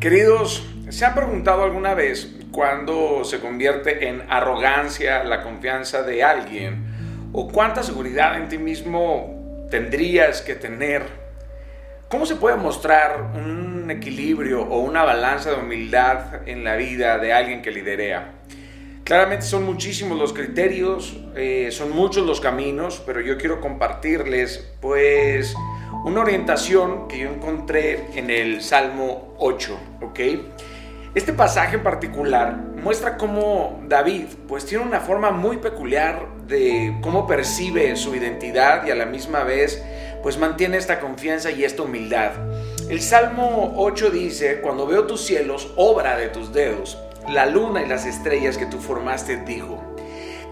Queridos, ¿se han preguntado alguna vez cuándo se convierte en arrogancia la confianza de alguien? ¿O cuánta seguridad en ti mismo tendrías que tener? ¿Cómo se puede mostrar un equilibrio o una balanza de humildad en la vida de alguien que liderea? Claramente son muchísimos los criterios, eh, son muchos los caminos, pero yo quiero compartirles pues una orientación que yo encontré en el Salmo 8, ¿ok? Este pasaje en particular muestra cómo David pues tiene una forma muy peculiar de cómo percibe su identidad y a la misma vez pues mantiene esta confianza y esta humildad. El Salmo 8 dice, cuando veo tus cielos, obra de tus dedos, la luna y las estrellas que tú formaste, dijo.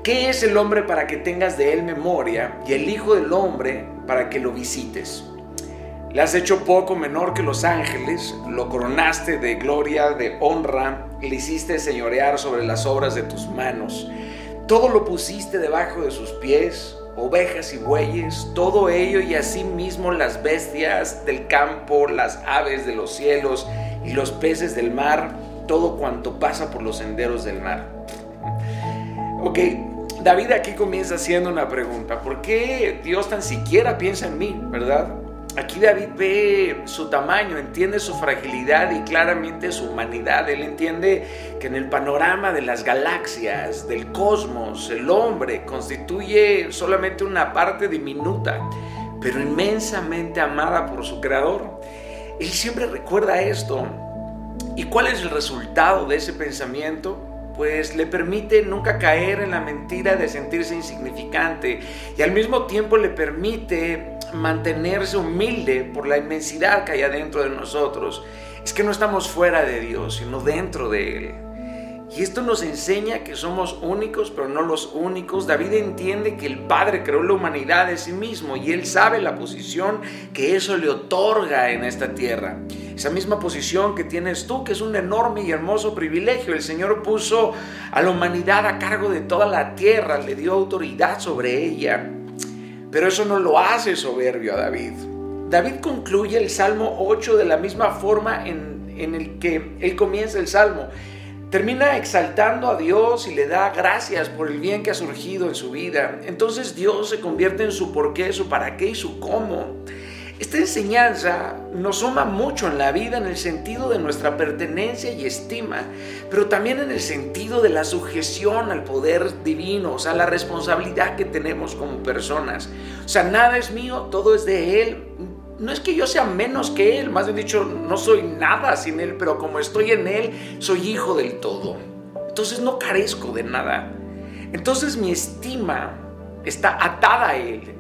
¿Qué es el hombre para que tengas de él memoria y el Hijo del Hombre para que lo visites? Le has hecho poco menor que los ángeles, lo coronaste de gloria, de honra, le hiciste señorear sobre las obras de tus manos. Todo lo pusiste debajo de sus pies, ovejas y bueyes, todo ello y asimismo las bestias del campo, las aves de los cielos y los peces del mar, todo cuanto pasa por los senderos del mar. Ok, David aquí comienza haciendo una pregunta. ¿Por qué Dios tan siquiera piensa en mí, verdad? Aquí David ve su tamaño, entiende su fragilidad y claramente su humanidad. Él entiende que en el panorama de las galaxias, del cosmos, el hombre constituye solamente una parte diminuta, pero inmensamente amada por su creador. Él siempre recuerda esto. ¿Y cuál es el resultado de ese pensamiento? Pues le permite nunca caer en la mentira de sentirse insignificante y al mismo tiempo le permite mantenerse humilde por la inmensidad que hay adentro de nosotros. Es que no estamos fuera de Dios, sino dentro de Él. Y esto nos enseña que somos únicos, pero no los únicos. David entiende que el Padre creó la humanidad de sí mismo y él sabe la posición que eso le otorga en esta tierra. Esa misma posición que tienes tú, que es un enorme y hermoso privilegio. El Señor puso a la humanidad a cargo de toda la tierra, le dio autoridad sobre ella. Pero eso no lo hace soberbio a David. David concluye el Salmo 8 de la misma forma en, en el que él comienza el Salmo. Termina exaltando a Dios y le da gracias por el bien que ha surgido en su vida. Entonces Dios se convierte en su por qué, su para qué y su cómo. Esta enseñanza nos suma mucho en la vida en el sentido de nuestra pertenencia y estima, pero también en el sentido de la sujeción al poder divino, o sea, la responsabilidad que tenemos como personas. O sea, nada es mío, todo es de Él. No es que yo sea menos que Él, más bien dicho, no soy nada sin Él, pero como estoy en Él, soy hijo del todo. Entonces no carezco de nada. Entonces mi estima está atada a Él.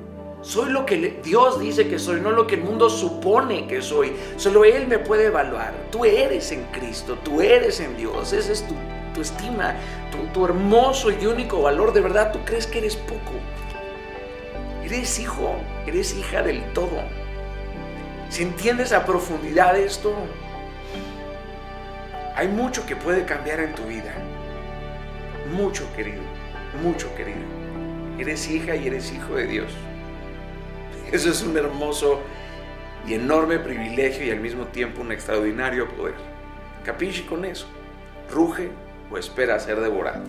Soy lo que Dios dice que soy, no lo que el mundo supone que soy. Solo Él me puede evaluar. Tú eres en Cristo, tú eres en Dios. Esa es tu, estima, tu, tu hermoso y único valor. De verdad, tú crees que eres poco. Eres hijo, eres hija del todo. Si entiendes a profundidad esto, hay mucho que puede cambiar en tu vida. Mucho, querido. Mucho, querido. Eres hija y eres hijo de Dios. Eso es un hermoso y enorme privilegio y al mismo tiempo un extraordinario poder. Capiche con eso. Ruge o espera ser devorado.